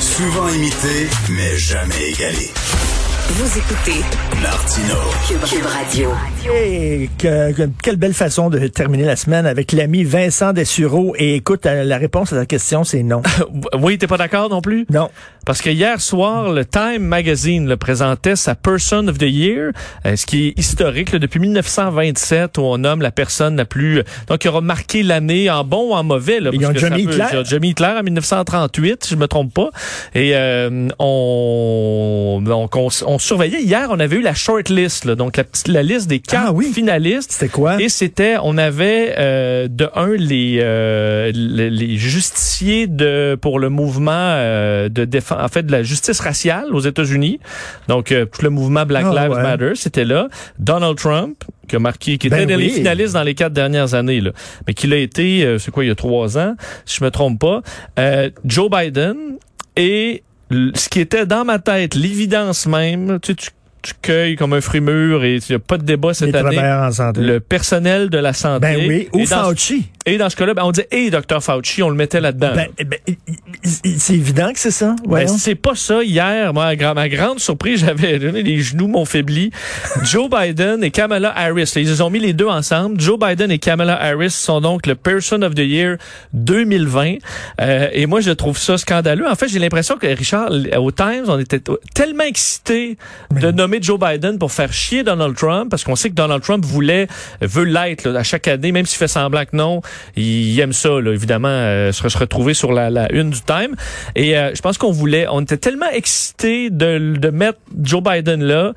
Souvent imité, mais jamais égalé. Vous écoutez Martino. Cube Radio. Et que- que- quelle belle façon de terminer la semaine avec l'ami Vincent Dessureau. Et écoute, euh, la réponse à ta question, c'est non. Oui, t'es pas d'accord non plus? Non. Parce que hier soir, le Time Magazine le présentait sa Person of the Year, euh, ce qui est historique là, depuis 1927 où on nomme la personne la plus donc qui aura marqué l'année en bon ou en mauvais. Là, Ils ont que Johnny ça peut- Hitler. il y a Johnny Hitler en 1938, si je me trompe pas. Et euh, on, donc on, on surveillait hier, on avait eu la short list, là, donc la, la liste des quatre Ah oui. finalistes. C'était quoi? Et c'était, on avait euh, de un les, euh, les les justiciers de pour le mouvement euh, de défense, en fait de la justice raciale aux États-Unis. Donc euh, tout le mouvement Black Ah, Lives ouais. Matter, c'était là. Donald Trump qui a marqué, qui Ben était dans les oui. finalistes dans les quatre dernières années, là, mais qui l'a été, euh, c'est quoi, il y a trois ans, si je me trompe pas. Euh, Joe Biden et ce qui était dans ma tête, l'évidence même, tu, sais, tu, tu cueilles comme un fruit mûr et il n'y a pas de débat Les cette année travailleurs en santé. le personnel de la santé. Ben oui. Ou et, dans, Fauci. et dans ce cas-là, ben, on dit et Dr Fauci, on le mettait là-dedans. Ben, ben, il- il- c'est évident que c'est ça. Ben, c'est pas ça. Hier, moi, à ma grande surprise, j'avais les genoux m'ont faibli. Joe Biden et Kamala Harris, ils ont mis les deux ensemble. Joe Biden et Kamala Harris sont donc le Person of the Year 2020. Euh, et moi, je trouve ça scandaleux. En fait, j'ai l'impression que Richard, au Times, on était tellement excités de nommer Joe Biden pour faire chier Donald Trump, parce qu'on sait que Donald Trump voulait, veut l'être à chaque année, même s'il fait semblant que non, il aime ça, là, évidemment, euh, se, retrouver sur la, la une du Time. Et euh, je pense qu'on voulait, on était tellement excités de, de mettre Joe Biden là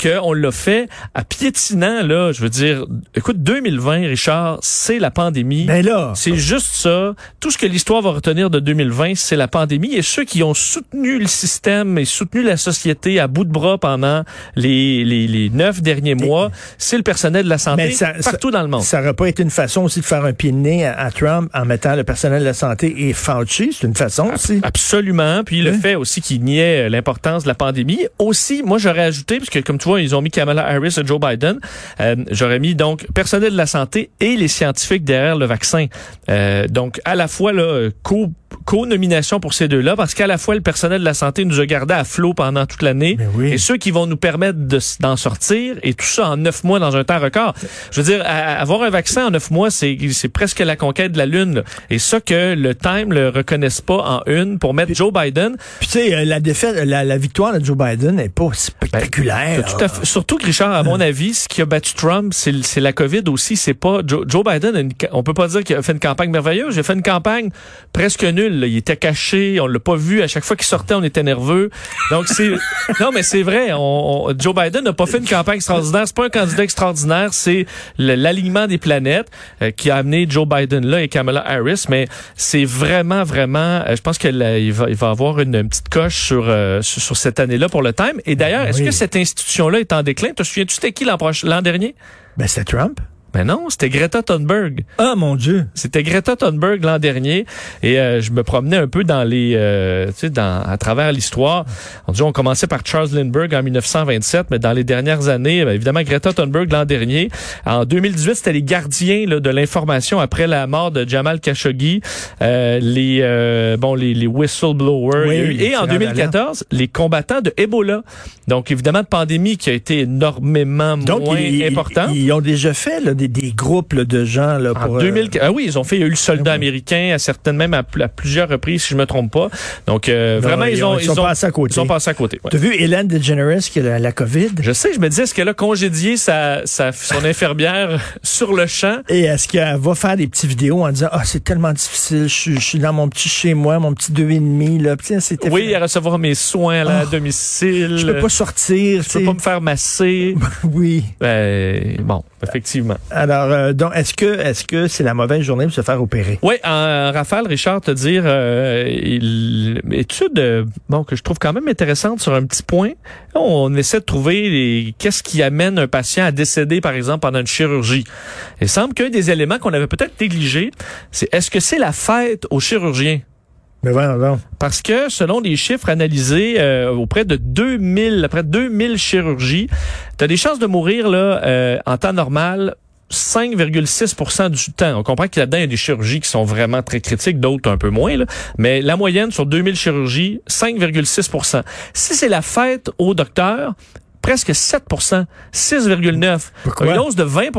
qu'on l'a fait à piétinant, là, je veux dire, écoute, 2020, Richard, c'est la pandémie. Ben là. C'est juste ça. Tout ce que l'histoire va retenir de 2020, c'est la pandémie. Et ceux qui ont soutenu le système et soutenu la société à bout de bras pendant les, les, les neuf derniers mois, c'est le personnel de la santé ça- partout dans le monde. Ça aurait pas été une façon aussi de faire un pied de nez à, à Trump en mettant le personnel de la santé et Fauci. C'est une façon aussi. Absolument. Puis le fait aussi qu'il niait euh, l'importance de la pandémie. Aussi, moi, j'aurais ajouté, parce que comme tu vois, ils ont mis Kamala Harris et Joe Biden, euh, j'aurais mis donc personnel de la santé et les scientifiques derrière le vaccin. Euh, donc, à la fois, là, co co-nomination pour ces deux-là, parce qu'à la fois, le personnel de la santé nous a gardé à flot pendant toute l'année, oui. et ceux qui vont nous permettre de d'en sortir, et tout ça en neuf mois dans un temps record. Je veux dire, à- avoir un vaccin en neuf mois, c'est c'est presque la conquête de la Lune. là. Et ça que le Time le reconnaisse pas en une pour mettre Joe Biden, Puis tu sais, euh, la défaite, la, la victoire de Joe Biden n'est pas spectaculaire. Tout à fait. Surtout que Richard, à mon avis, ce qui a battu Trump, c'est la COVID aussi. C'est pas Joe, Joe Biden. une on peut pas dire qu'il a fait une campagne merveilleuse. Il a fait une campagne presque nulle. Là. Il était caché, on l'a pas vu. À chaque fois qu'il sortait, on était nerveux. Donc c'est non, mais c'est vrai. On, on- Joe Biden n'a pas fait une campagne extraordinaire. C'est pas un candidat extraordinaire. C'est l'alignement des planètes euh, qui a amené Joe Biden là et Kamala Harris. Mais c'est vraiment, vraiment. euh, je pense qu'il va, il va avoir une, une petite coche sur, euh, sur sur cette année-là pour le Time. Et d'ailleurs, est-ce que cette institution-là est en déclin? Te souviens-tu c'était qui l'an dernier? Ben, c'était Trump. Mais non, c'était Greta Thunberg. Ah, mon Dieu. C'était Greta Thunberg l'an dernier et euh, je me promenais un peu dans les, euh, tu sais, dans à travers l'histoire. On dit on commençait par Charles Lindbergh en 1927, mais dans les dernières années, ben, évidemment Greta Thunberg l'an dernier. En 2018, c'était les gardiens là, de l'information après la mort de Jamal Khashoggi, euh, les euh, bon les, les whistleblowers Oui, eu- et en tireurs 2014, les combattants de Ebola. Donc évidemment de pandémie qui a été énormément Donc, moins ils, ils- important. ils ont déjà fait là, des, des groupes là, de gens là, En pour. euh, 2000, ah oui, ils ont fait, il y a eu le soldat oui. américain à certaines même à, à plusieurs reprises, si je me trompe pas. Donc euh, non, vraiment, ils ont, ils sont ont, passés à côté. ils sont passés à côté. ouais. T'as vu Hélène DeGeneres qui a la, la COVID? Je sais, je me disais, est-ce qu'elle a congédié sa, sa, son infirmière sur le champ? Et est-ce qu'elle va faire des petites vidéos en disant Ah, c'est tellement difficile, je, suis- je suis dans mon petit chez moi, mon petit deux et demi, là. C'était Oui, à recevoir mes soins là, à Oh, domicile. je peux pas sortir. Je peux pas me faire masser. Oui. Ben, bon, effectivement. Alors, euh, donc, est-ce que est-ce que c'est la mauvaise journée pour se faire opérer? Oui, en rafale, Richard, te dire, euh, il, étude euh, bon, que je trouve quand même intéressante sur un petit point. On essaie de trouver les- qu'est-ce qui amène un patient à décéder, par exemple, pendant une chirurgie. Il semble qu'un des éléments qu'on avait peut-être négligé, c'est est-ce que c'est la fête aux chirurgiens? Mais voilà, non. Parce que selon les chiffres analysés euh, auprès de 2000, après 2000 chirurgies, tu as des chances de mourir là euh, en temps normal 5,6% du temps. On comprend que là-dedans, il y a des chirurgies qui sont vraiment très critiques, d'autres un peu moins. là. Mais la moyenne sur 2000 chirurgies, 5,6% Si c'est la fête au docteur, presque 7% 6,9 Pourquoi? Une hausse de 20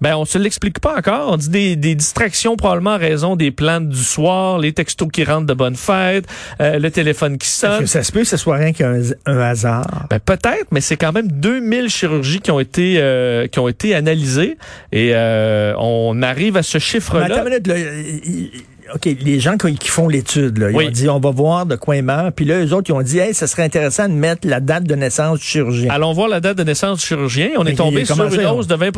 ben, on se l'explique pas encore. On dit des, des distractions probablement à raison des plantes du soir, les textos qui rentrent de bonne fête, euh, le téléphone qui Est-ce sonne. que ça se peut que ce soit rien qu'un un hasard? Ben, peut-être, mais c'est quand même 2000 chirurgies qui ont été euh, qui ont été analysées et euh, on arrive à ce chiffre-là. OK, les gens qui font l'étude, là, ils Oui. ont dit on va voir de quoi il meurt. Puis là, eux autres, ils ont dit hey, ça serait intéressant de mettre la date de naissance du chirurgien. Allons voir la date de naissance du chirurgien. On est tombé sur une hausse de 20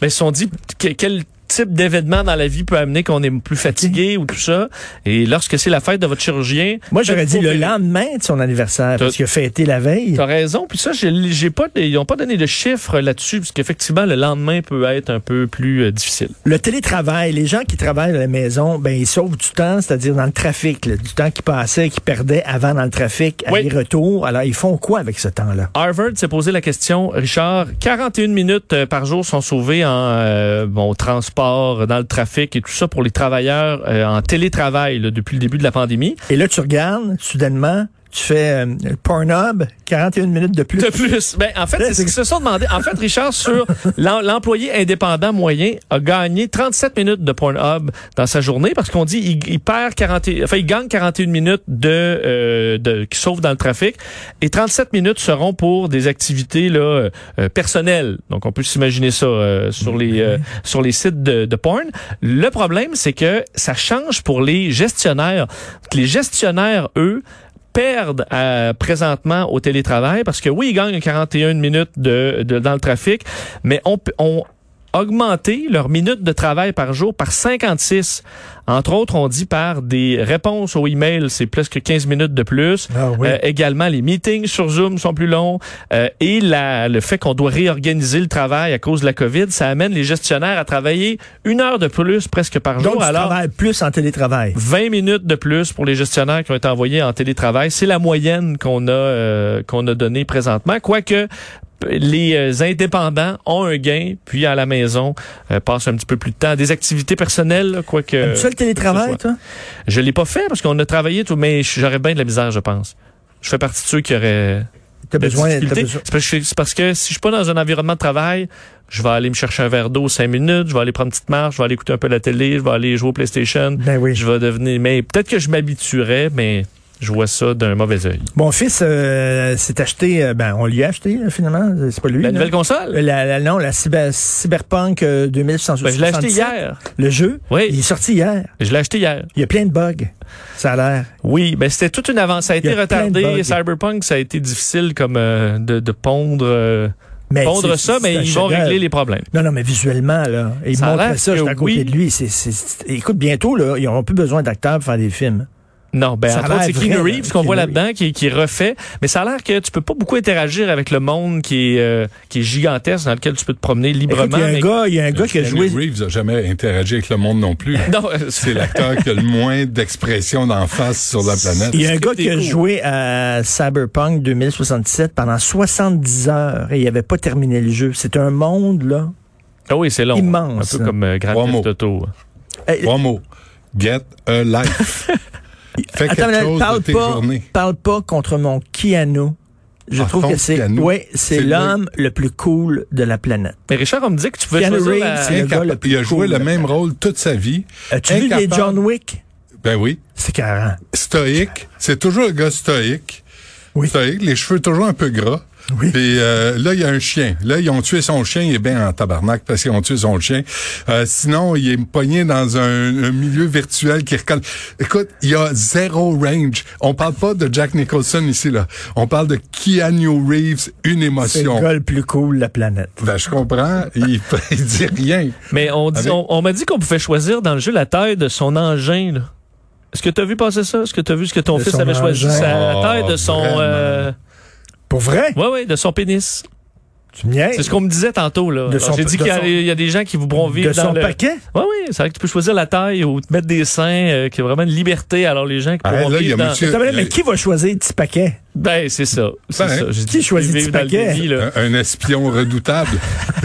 Mais ils se sont dit que- quel type d'événement dans la vie peut amener qu'on est plus fatigué ou tout ça. Et lorsque c'est la fête de votre chirurgien, Moi, j'aurais dit le lendemain de son anniversaire, parce qu'il a fêté la veille. T'as raison. Puis ça, j'ai pas, ils n'ont pas donné de chiffres là-dessus, parce qu'effectivement, le lendemain peut être un peu plus euh, difficile. Le télétravail, les gens qui travaillent à la maison, ben ils sauvent du temps, c'est-à-dire dans le trafic, là, du temps qu'ils passaient, qu'ils perdaient avant dans le trafic, Oui. aller-retour. Alors, ils font quoi avec ce temps-là? Harvard s'est posé la question, Richard, 41 minutes euh, par jour sont sauvées en euh, bon, transport, dans le trafic et tout ça pour les travailleurs euh, en télétravail depuis le début de la pandémie. Et là, tu regardes, soudainement, tu fais euh, Pornhub, 41 minutes de plus. De plus. Ben, en fait, c'est ce qu'ils se sont demandé. En fait, Richard, sur l'em- l'employé indépendant moyen a gagné 37 minutes de Pornhub dans sa journée parce qu'on dit il, il perd 40, enfin, il gagne 41 minutes de, euh, de, qui sauve dans le trafic et 37 minutes seront pour des activités, là, euh, euh, personnelles. Donc, on peut s'imaginer ça, euh, sur les, euh, sur les sites de, de porn. Le problème, c'est que ça change pour les gestionnaires. Les gestionnaires, eux, perdent euh, présentement au télétravail parce que oui, ils gagnent 41 minutes de, de- dans le trafic, mais on, ont augmenté leur minutes de travail par jour par 56. Entre autres, on dit par des réponses aux emails, c'est presque 15 minutes de plus. Ah oui. Euh, également, les meetings sur Zoom sont plus longs. Euh, et la, le fait qu'on doit réorganiser le travail à cause de la COVID, ça amène les gestionnaires à travailler une heure de plus presque par jour. Donc, tu alors, plus en télétravail. 20 minutes de plus pour les gestionnaires qui ont été envoyés en télétravail. C'est la moyenne qu'on a euh, qu'on a donnée présentement. Quoique les euh, indépendants ont un gain, puis à la maison euh, passent un petit peu plus de temps. Des activités personnelles, quoique. Aimes-tu ça le télétravail, toi? Je l'ai pas fait parce qu'on a travaillé tout, mais j'aurais bien de la misère, je pense. Je fais partie de ceux qui auraient T'as besoin, t'as difficultés. besoin. C'est parce, que, c'est parce que si je suis pas dans un environnement de travail, je vais aller me chercher un verre d'eau cinq minutes, je vais aller prendre une petite marche, je vais aller écouter un peu la télé, je vais aller jouer au PlayStation. Ben oui. Je vais devenir. Mais peut-être que je m'habituerais, mais je vois ça d'un mauvais œil. Mon fils euh, s'est acheté, euh, ben on lui a acheté là, finalement, c'est pas lui. La là. nouvelle console? La, la- non, la cyber, Cyberpunk euh, 2177. Ben, je l'ai acheté hier. Le jeu, Oui. il est sorti hier. Je l'ai acheté hier. Il y a plein de bugs. Ça a l'air. Oui, ben c'était toute une avance. Ça a été a retardé. Cyberpunk, ça a été difficile comme euh, de, de pondre, euh, Mais pondre ça, mais ils vont régler les problèmes. Non, non, mais visuellement, là, il Ça a montre l'air ça, j'étais à côté oui. de lui. Écoute, bientôt, là, ils n'auront plus besoin d'acteurs pour faire des films. Non, ben Ça a entre autres, l'air c'est Keanu Reeves qu'on voit là-dedans qui, qui refait, mais ça a l'air que tu peux pas beaucoup interagir avec le monde qui est euh, qui est gigantesque dans lequel tu peux te promener Écoute, librement. il y a un mais- gars, il y a un gars qui a Keanu joué. Reeves a jamais interagi avec le monde non plus. Non, euh, C'est l'acteur qui a le moins d'expression d'en face sur la planète. Il y a un gars qui a joué à Cyberpunk 2077 pendant 70 heures et il avait pas terminé le jeu. C'est un monde, là. Ah oui, c'est long. Immense, Un peu comme euh, Grand Theft. Auto. Hey, Trois mots. Get a life. Fais Attends, quelque mais chose parle de tes pas, journées. parle pas contre mon Keanu. Je Ah, trouve que c'est, ouais, c'est l'homme le plus cool de la planète. Mais Richard, on me dit que tu pouvais Keanu la- c'est le gars le plus il a joué cool. le même rôle toute sa vie. As-tu vu les John Wick? Ben oui. C'est carré. Stoïque. C'est toujours le gars stoïque. Oui. Stoïque. Les cheveux toujours un peu gras. Oui. Puis euh, là, il y a un chien. Là, ils ont tué son chien, il est bien en tabarnak parce qu'ils ont tué son chien. Euh, sinon, il est pogné dans un, un milieu virtuel qui recolle. Écoute, il y a zéro range. On parle pas de Jack Nicholson ici, là. On parle de Keanu Reeves, une C'est le émotion. gars le plus cool de la planète. Ben, je comprends. Il, il dit rien. Mais on, dit, Avec- on, on m'a dit qu'on pouvait choisir dans le jeu la taille de son engin. là. Est-ce que tu as vu passer ça? Est-ce que tu as vu ce que ton De fils avait choisi? engin. Sa Oh, taille de son... Euh, vrai? ouais, ouais, de son pénis. C'est ce qu'on me disait tantôt. là. J'ai dit qu'il y, a- son- il y a des gens qui voudront vivre De dans son le... paquet? Oui, oui, c'est vrai que tu peux choisir la taille ou te mettre des seins, euh, qui a vraiment une liberté. Alors les gens qui Ah, pourront là, il y a vivre dans... monsieur- mais qui va choisir le petit paquet? Ben, c'est ça. C'est Ben, ça. Qui dit, choisit le paquet? un espion redoutable.